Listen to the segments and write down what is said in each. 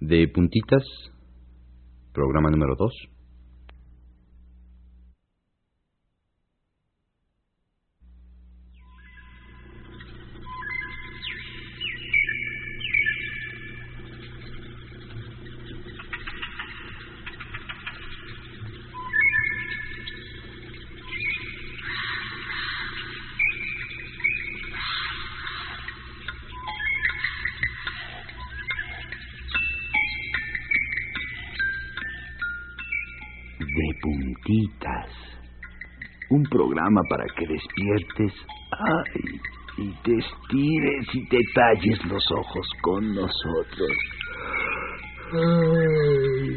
De puntitas, programa número 2. Para que despiertes ay, y te estires y te talles los ojos con nosotros. Ay.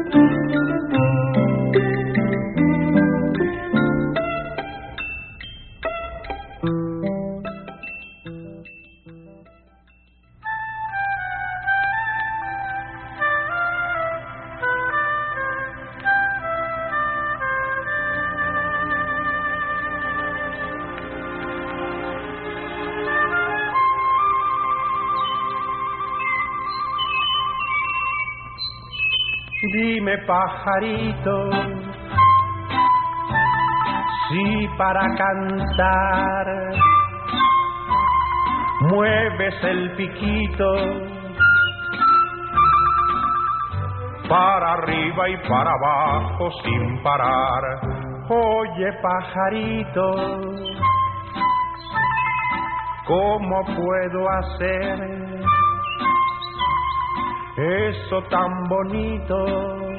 Pajarito, si para cantar mueves el piquito para arriba y para abajo sin parar. Oye pajarito, ¿cómo puedo hacer? eso tan bonito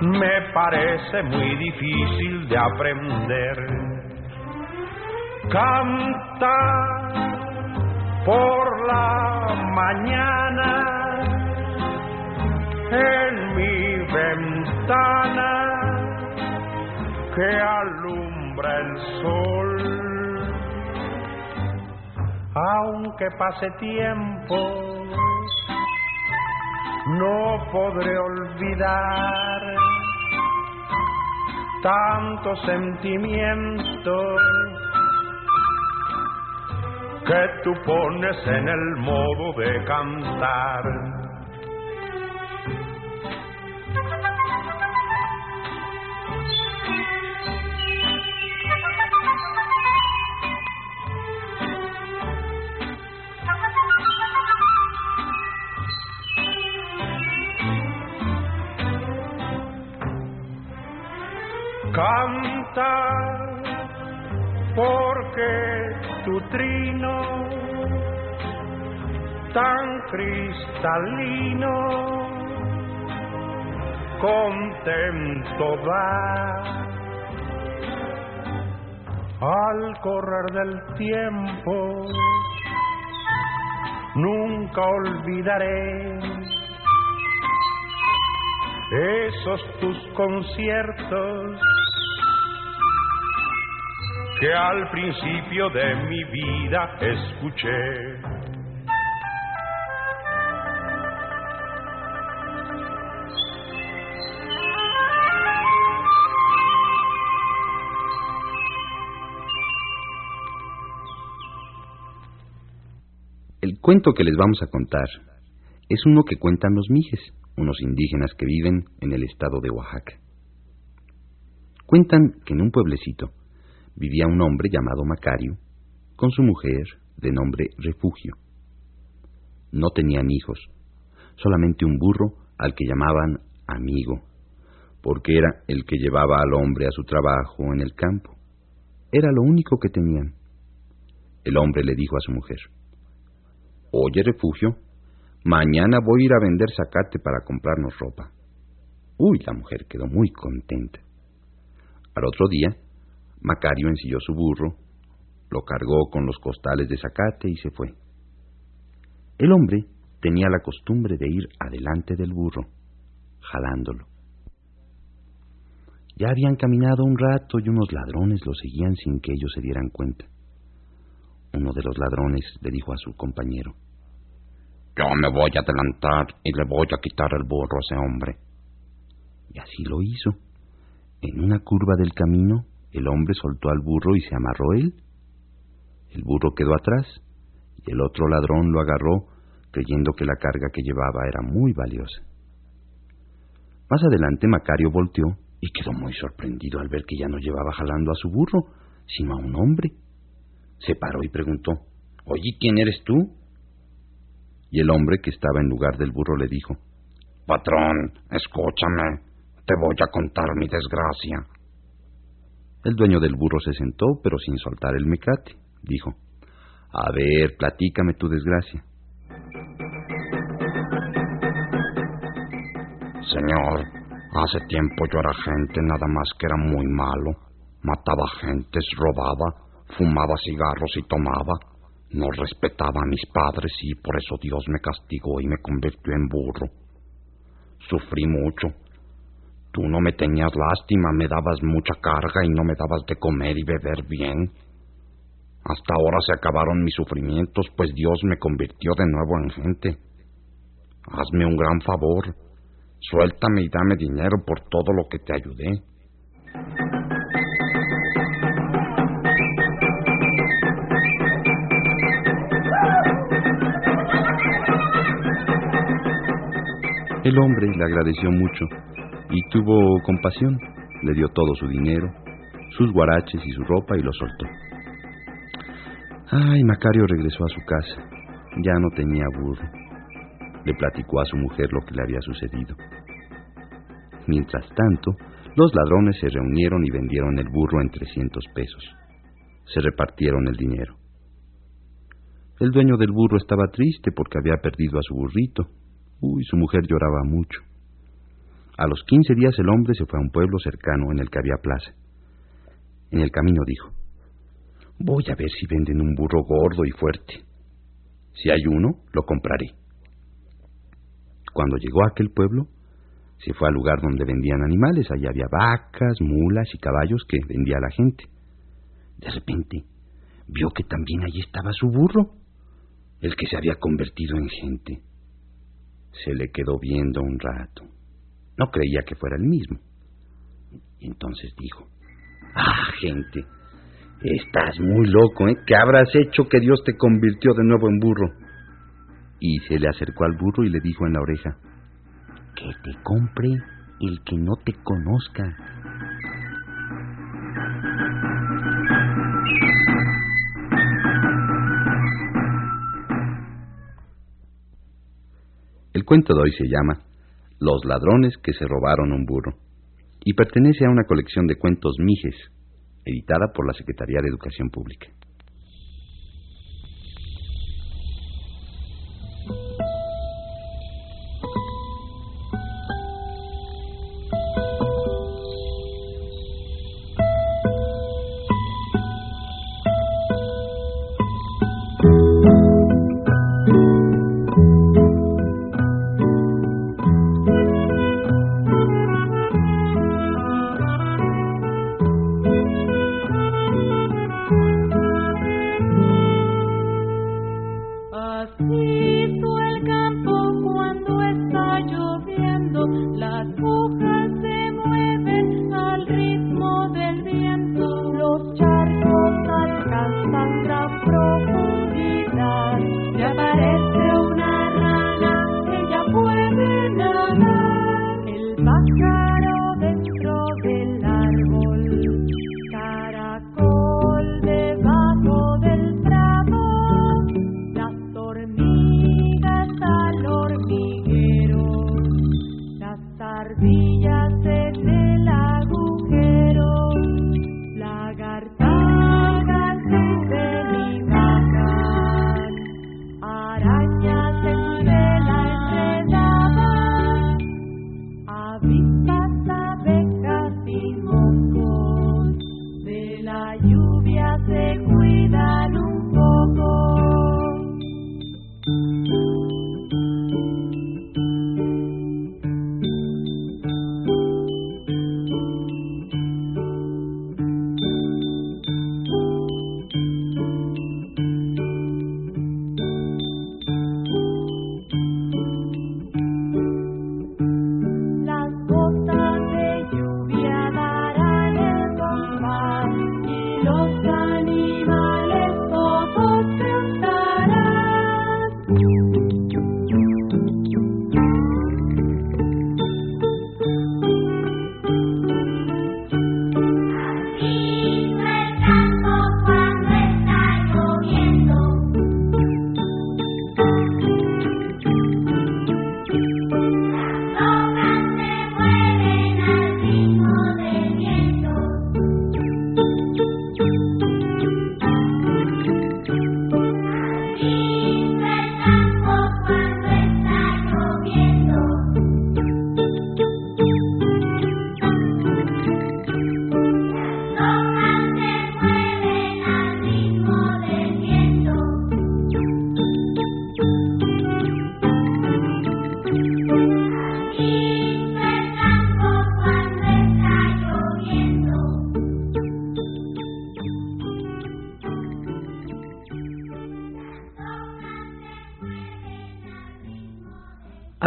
me parece muy difícil de aprender. Canta por la mañana en mi ventana que alumbra el sol aunque pase tiempo, no podré olvidar tanto sentimiento que tú pones en el modo de cantar. Porque tu trino tan cristalino contento da al correr del tiempo nunca olvidaré esos tus conciertos que al principio de mi vida escuché. El cuento que les vamos a contar es uno que cuentan los mijes, unos indígenas que viven en el estado de Oaxaca. Cuentan que en un pueblecito vivía un hombre llamado Macario con su mujer de nombre Refugio. No tenían hijos, solamente un burro al que llamaban amigo, porque era el que llevaba al hombre a su trabajo en el campo. Era lo único que tenían. El hombre le dijo a su mujer, Oye, refugio, mañana voy a ir a vender zacate para comprarnos ropa. Uy, la mujer quedó muy contenta. Al otro día, Macario ensilló su burro, lo cargó con los costales de zacate y se fue. El hombre tenía la costumbre de ir adelante del burro, jalándolo. Ya habían caminado un rato y unos ladrones lo seguían sin que ellos se dieran cuenta. Uno de los ladrones le dijo a su compañero, Yo me voy a adelantar y le voy a quitar el burro a ese hombre. Y así lo hizo. En una curva del camino, el hombre soltó al burro y se amarró él. El burro quedó atrás y el otro ladrón lo agarró creyendo que la carga que llevaba era muy valiosa. Más adelante Macario volteó y quedó muy sorprendido al ver que ya no llevaba jalando a su burro, sino a un hombre. Se paró y preguntó, Oye, ¿quién eres tú? Y el hombre que estaba en lugar del burro le dijo, Patrón, escúchame, te voy a contar mi desgracia. El dueño del burro se sentó, pero sin soltar el mecate. Dijo, A ver, platícame tu desgracia. Señor, hace tiempo yo era gente nada más que era muy malo. Mataba gentes, robaba, fumaba cigarros y tomaba. No respetaba a mis padres y por eso Dios me castigó y me convirtió en burro. Sufrí mucho. Tú no me tenías lástima, me dabas mucha carga y no me dabas de comer y beber bien. Hasta ahora se acabaron mis sufrimientos, pues Dios me convirtió de nuevo en gente. Hazme un gran favor. Suéltame y dame dinero por todo lo que te ayudé. El hombre le agradeció mucho y tuvo compasión. Le dio todo su dinero, sus guaraches y su ropa y lo soltó. Ay, Macario regresó a su casa. Ya no tenía burro. Le platicó a su mujer lo que le había sucedido. Mientras tanto, los ladrones se reunieron y vendieron el burro en 300 pesos. Se repartieron el dinero. El dueño del burro estaba triste porque había perdido a su burrito. Uy, su mujer lloraba mucho. A los quince días el hombre se fue a un pueblo cercano en el que había plaza. En el camino dijo, Voy a ver si venden un burro gordo y fuerte. Si hay uno, lo compraré. Cuando llegó a aquel pueblo, se fue al lugar donde vendían animales. Allí había vacas, mulas y caballos que vendía la gente. De repente, vio que también allí estaba su burro, el que se había convertido en gente. Se le quedó viendo un rato. No creía que fuera el mismo. Entonces dijo, Ah, gente, estás muy loco, ¿eh? ¿Qué habrás hecho que Dios te convirtió de nuevo en burro? Y se le acercó al burro y le dijo en la oreja, Que te compre el que no te conozca. El cuento de hoy se llama Los ladrones que se robaron un burro y pertenece a una colección de cuentos Mijes, editada por la Secretaría de Educación Pública.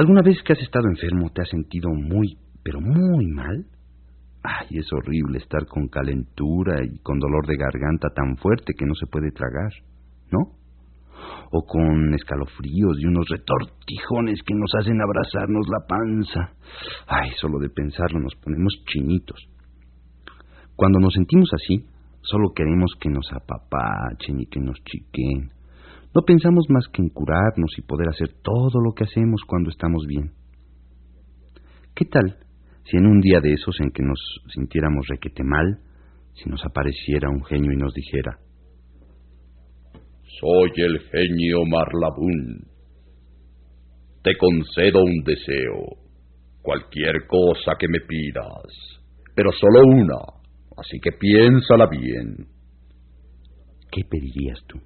¿Alguna vez que has estado enfermo te has sentido muy, pero muy mal? Ay, es horrible estar con calentura y con dolor de garganta tan fuerte que no se puede tragar, ¿no? O con escalofríos y unos retortijones que nos hacen abrazarnos la panza. Ay, solo de pensarlo nos ponemos chinitos. Cuando nos sentimos así, solo queremos que nos apapachen y que nos chiquen. No pensamos más que en curarnos y poder hacer todo lo que hacemos cuando estamos bien. ¿Qué tal si en un día de esos en que nos sintiéramos requete mal, si nos apareciera un genio y nos dijera, Soy el genio Marlabún. Te concedo un deseo, cualquier cosa que me pidas, pero solo una, así que piénsala bien. ¿Qué pedirías tú?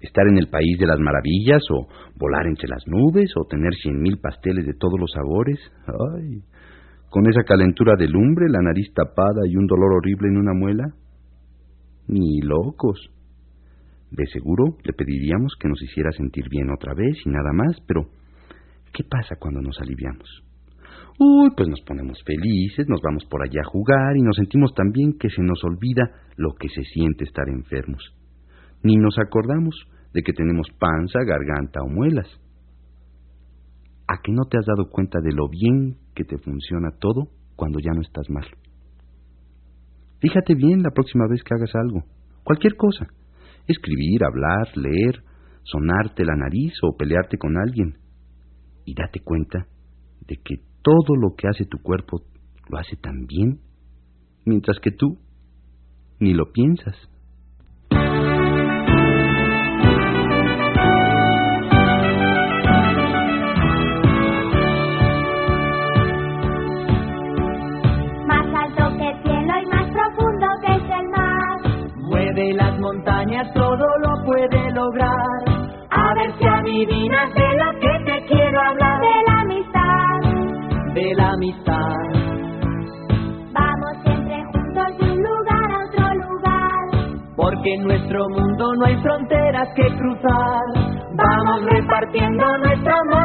Estar en el país de las maravillas o volar entre las nubes o tener cien mil pasteles de todos los sabores. Ay, con esa calentura de lumbre, la nariz tapada y un dolor horrible en una muela. Ni locos. De seguro le pediríamos que nos hiciera sentir bien otra vez y nada más, pero ¿qué pasa cuando nos aliviamos? Uy, pues nos ponemos felices, nos vamos por allá a jugar y nos sentimos tan bien que se nos olvida lo que se siente estar enfermos. Ni nos acordamos de que tenemos panza, garganta o muelas. ¿A que no te has dado cuenta de lo bien que te funciona todo cuando ya no estás mal? Fíjate bien la próxima vez que hagas algo, cualquier cosa, escribir, hablar, leer, sonarte la nariz o pelearte con alguien, y date cuenta de que todo lo que hace tu cuerpo lo hace tan bien, mientras que tú ni lo piensas. Porque en nuestro mundo no hay fronteras que cruzar. Vamos repartiendo nuestro amor,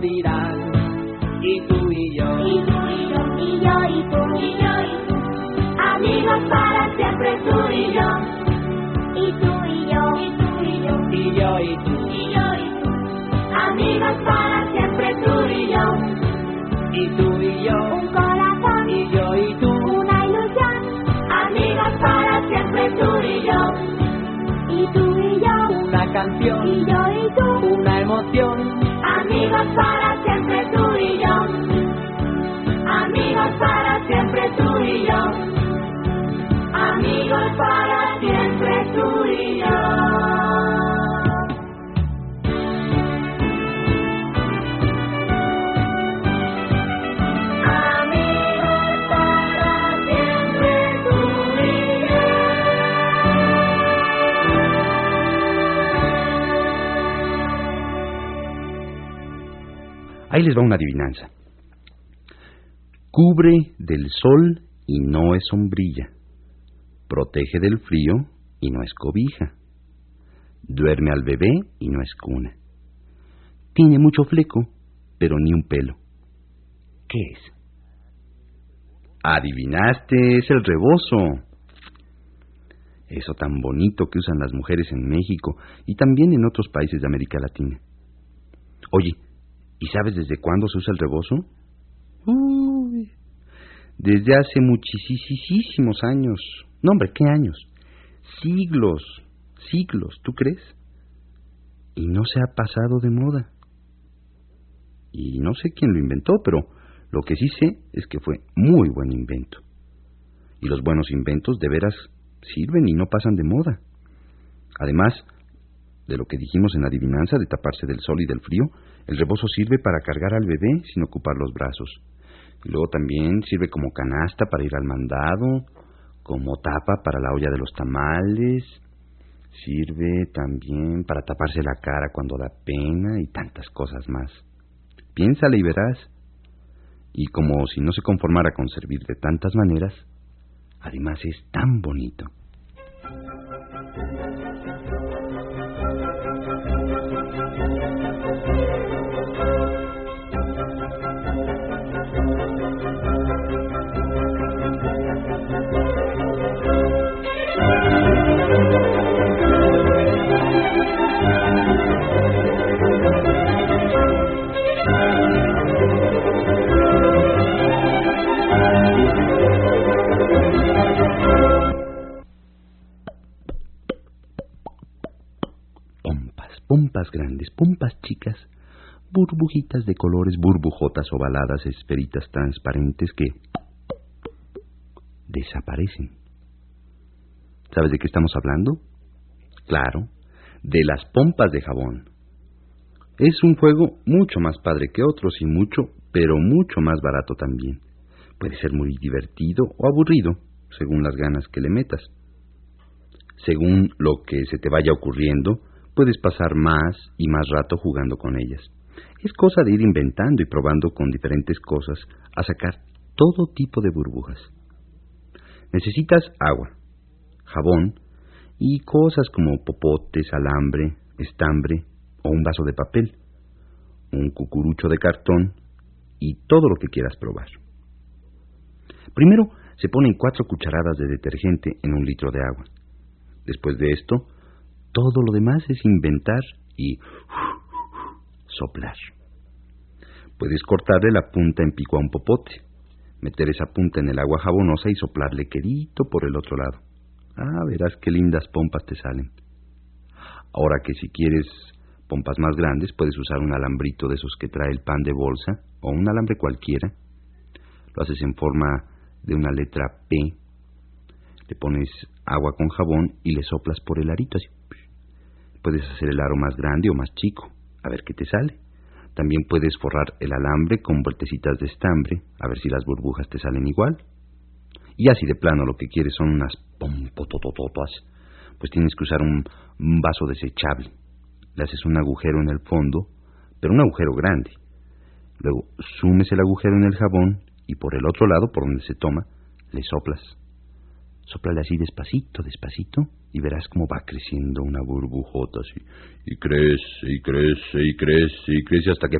aplaudirán. Y tú y yo. Y tú y yo. Y yo y tú. Y yo y tú amigos para siempre tú y yo. Y tú y yo, y tú y yo, y yo y tú, y yo y tú. Amigos para siempre tú y yo. Y tú y yo, un corazón, y yo y tú, una ilusión. Amigos para siempre tú y yo. Y tú y yo, una canción, y yo Amigos para siempre tú y yo. Amigos para siempre tú y yo amigos para siempre tú y yo. Ahí les va una adivinanza. Cubre del sol y no es sombrilla. Protege del frío y no es cobija. Duerme al bebé y no es cuna. Tiene mucho fleco, pero ni un pelo. ¿Qué es? Adivinaste, es el rebozo. Eso tan bonito que usan las mujeres en México y también en otros países de América Latina. Oye, ¿y sabes desde cuándo se usa el rebozo? Uy, desde hace muchísimos años. No, hombre, ¿qué años? Siglos, siglos, ¿tú crees? Y no se ha pasado de moda. Y no sé quién lo inventó, pero lo que sí sé es que fue muy buen invento. Y los buenos inventos de veras sirven y no pasan de moda. Además de lo que dijimos en la adivinanza de taparse del sol y del frío, el rebozo sirve para cargar al bebé sin ocupar los brazos. Luego también sirve como canasta para ir al mandado, como tapa para la olla de los tamales, sirve también para taparse la cara cuando da pena y tantas cosas más. Piénsale y verás. Y como si no se conformara con servir de tantas maneras, además es tan bonito. Grandes, pompas chicas, burbujitas de colores, burbujotas ovaladas, esferitas transparentes que desaparecen. ¿Sabes de qué estamos hablando? Claro, de las pompas de jabón. Es un juego mucho más padre que otros y mucho, pero mucho más barato también. Puede ser muy divertido o aburrido, según las ganas que le metas. Según lo que se te vaya ocurriendo, puedes pasar más y más rato jugando con ellas. Es cosa de ir inventando y probando con diferentes cosas a sacar todo tipo de burbujas. Necesitas agua, jabón y cosas como popotes, alambre, estambre o un vaso de papel, un cucurucho de cartón y todo lo que quieras probar. Primero se ponen cuatro cucharadas de detergente en un litro de agua. Después de esto, todo lo demás es inventar y soplar. Puedes cortarle la punta en pico a un popote, meter esa punta en el agua jabonosa y soplarle quedito por el otro lado. Ah, verás qué lindas pompas te salen. Ahora que si quieres pompas más grandes, puedes usar un alambrito de esos que trae el pan de bolsa o un alambre cualquiera. Lo haces en forma de una letra P. Le pones agua con jabón y le soplas por el arito así Puedes hacer el aro más grande o más chico, a ver qué te sale. También puedes forrar el alambre con vueltecitas de estambre, a ver si las burbujas te salen igual. Y así de plano lo que quieres son unas pompototototas, pues tienes que usar un, vaso desechable. Le haces un agujero en el fondo, pero un agujero grande. Luego sumes el agujero en el jabón y por el otro lado, por donde se toma, le soplas. Soplale así despacito, despacito, y verás cómo va creciendo una burbujota así. Y crece, y crece, y crece, y crece hasta que...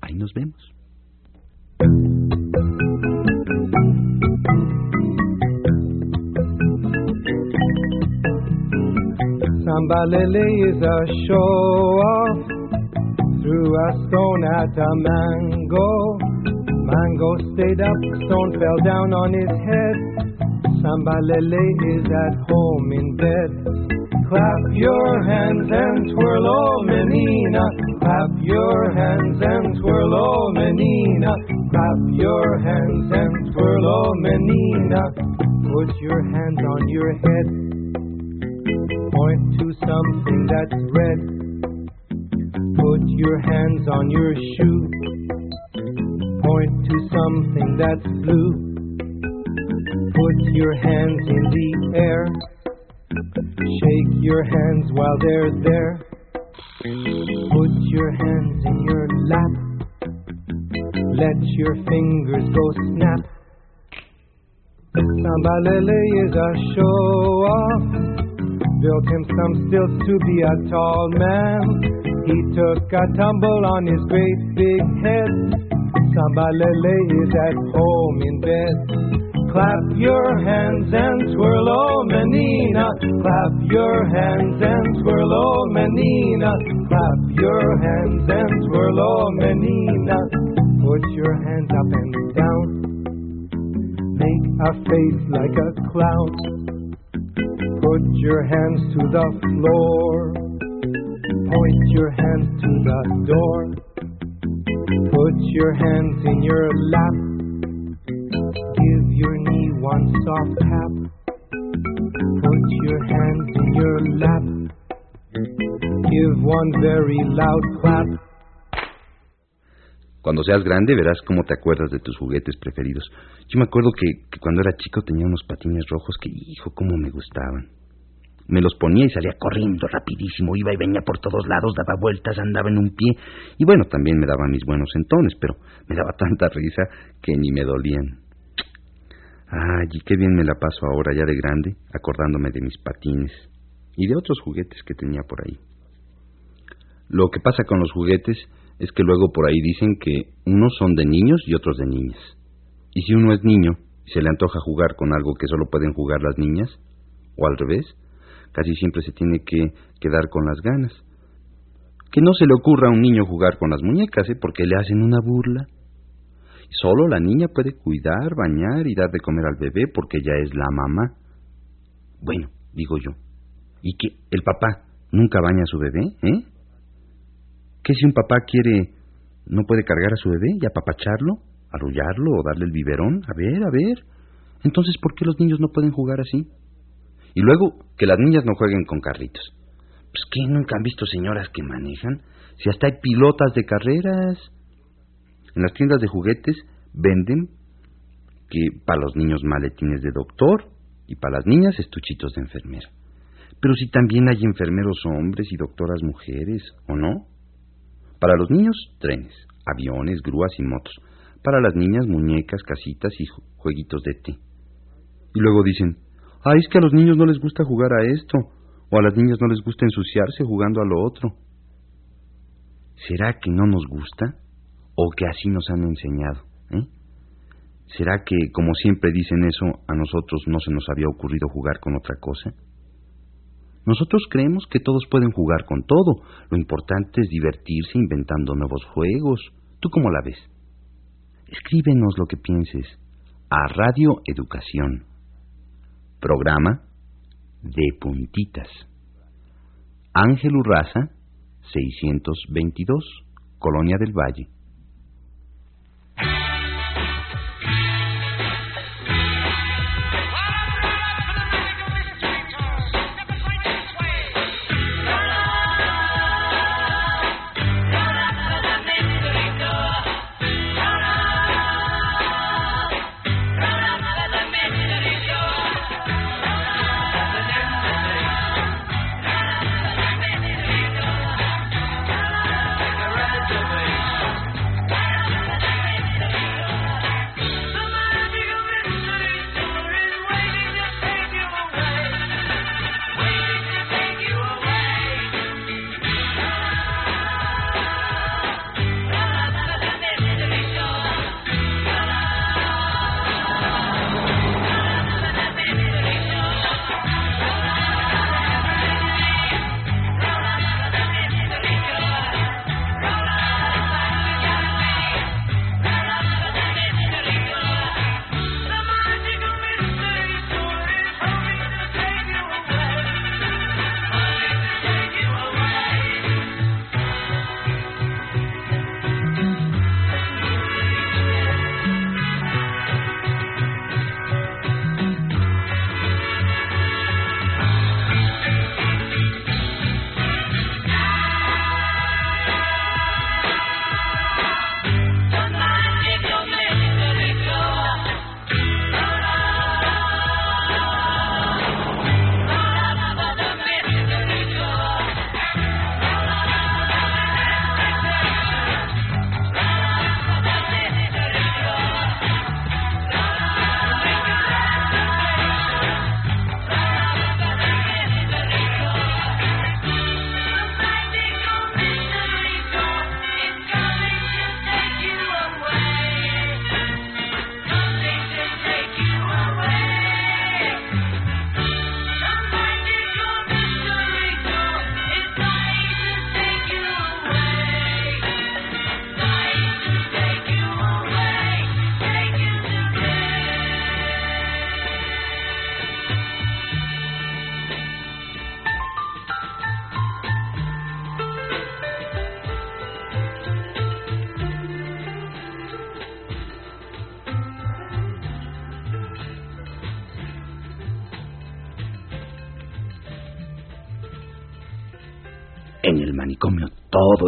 Ahí nos vemos. Is a show through a stone at a mango. Mango stayed up, stone fell down on his head. Samba Sambalele is at home in bed. Clap your hands and twirl, oh menina. Clap your hands and twirl, oh menina. Clap your hands and twirl, oh menina. Put your hands on your head. Point to something that's red. Put your hands on your shoe. To something that's blue. Put your hands in the air. Shake your hands while they're there. Put your hands in your lap. Let your fingers go snap. Sambalele is a show off. Built him some stilts to be a tall man. He took a tumble on his great big head. Sambalele is at home in bed. Clap your hands and twirl, oh menina. Clap your hands and twirl, oh menina. Clap your hands and twirl, oh menina. Put your hands up and down. Make a face like a clown. Put your hands to the floor. Point your hands to the door. Put your hands in your lap Give your knee one soft tap. Put your hands in your lap. Give one very loud clap. Cuando seas grande verás cómo te acuerdas de tus juguetes preferidos. Yo me acuerdo que, que, cuando era chico tenía unos patines rojos que, hijo, cómo me gustaban. Me los ponía y salía corriendo rapidísimo, iba y venía por todos lados, daba vueltas, andaba en un pie. Y bueno, también me daba mis buenos entones, pero me daba tanta risa que ni me dolían. Ay, y qué bien me la paso ahora ya de grande, acordándome de mis patines y de otros juguetes que tenía por ahí. Lo que pasa con los juguetes es que luego por ahí dicen que unos son de niños y otros de niñas. Y si uno es niño y se le antoja jugar con algo que solo pueden jugar las niñas, o al revés, casi siempre se tiene que quedar con las ganas. Que no se le ocurra a un niño jugar con las muñecas, ¿eh? porque le hacen una burla. Solo la niña puede cuidar, bañar y dar de comer al bebé porque ella es la mamá. Bueno, digo yo. ¿Y que el papá nunca baña a su bebé, eh? ¿Qué si un papá quiere no puede cargar a su bebé y apapacharlo, arrullarlo o darle el biberón? A ver, a ver. Entonces, ¿por qué los niños no pueden jugar así? Y luego, que las niñas no jueguen con carritos. Pues ¿qué? ¿Nunca han visto señoras que manejan? Si hasta hay pilotas de carreras. En las tiendas de juguetes venden que para los niños maletines de doctor y para las niñas estuchitos de enfermera. Pero si también hay enfermeros hombres y doctoras mujeres, ¿o no? Para los niños, trenes, aviones, grúas y motos. Para las niñas, muñecas, casitas y jueguitos de té. Y luego dicen, ay, es que a los niños no les gusta jugar a esto, o a las niñas no les gusta ensuciarse jugando a lo otro. ¿Será que no nos gusta? ¿O que así nos han enseñado? ¿eh? ¿Será que, como siempre dicen eso, a nosotros no se nos había ocurrido jugar con otra cosa? Nosotros creemos que todos pueden jugar con todo. Lo importante es divertirse inventando nuevos juegos. ¿Tú cómo la ves? Escríbenos lo que pienses a Radio Educación. Programa de puntitas. Ángel Urraza, 622, Colonia del Valle.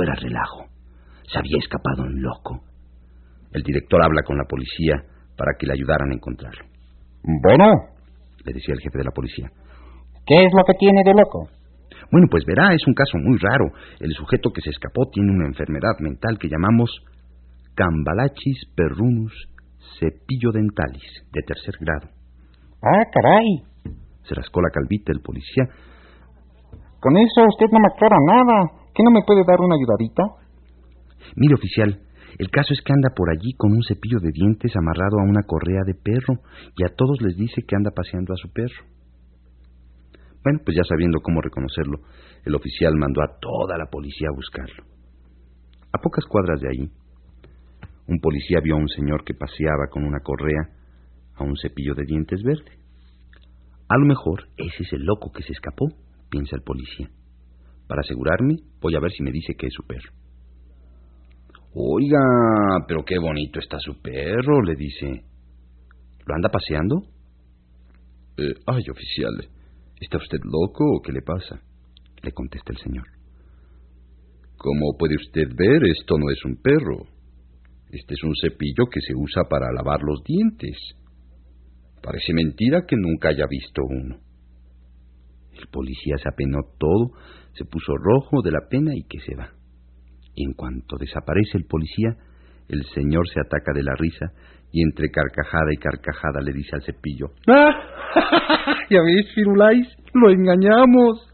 Todo era relajo. Se había escapado un loco. El director habla con la policía para que le ayudaran a encontrarlo. Bueno, le decía el jefe de la policía. ¿Qué es lo que tiene de loco? Bueno, pues verá, es un caso muy raro. El sujeto que se escapó tiene una enfermedad mental que llamamos Cambalachis perrunus cepillo dentalis, de tercer grado. Ah, caray. Se rascó la calvita el policía. Con eso usted no me aclara nada. ¿Qué no me puede dar una ayudadita? Mire, oficial, el caso es que anda por allí con un cepillo de dientes amarrado a una correa de perro y a todos les dice que anda paseando a su perro. Bueno, pues ya sabiendo cómo reconocerlo, el oficial mandó a toda la policía a buscarlo. A pocas cuadras de ahí, un policía vio a un señor que paseaba con una correa a un cepillo de dientes verde. A lo mejor ese es el loco que se escapó, piensa el policía. Para asegurarme, voy a ver si me dice que es su perro. Oiga, pero qué bonito está su perro, le dice. ¿Lo anda paseando? Eh, ay, oficial, ¿está usted loco o qué le pasa? Le contesta el señor. Como puede usted ver, esto no es un perro. Este es un cepillo que se usa para lavar los dientes. Parece mentira que nunca haya visto uno. El policía se apenó todo, se puso rojo de la pena y que se va. Y en cuanto desaparece el policía, el señor se ataca de la risa y entre carcajada y carcajada le dice al cepillo: ¡Ah! ¿Ya ves, Firulais? ¡Lo engañamos!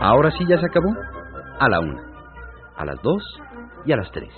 Ahora sí ya se acabó. A la una, a las dos y a las tres.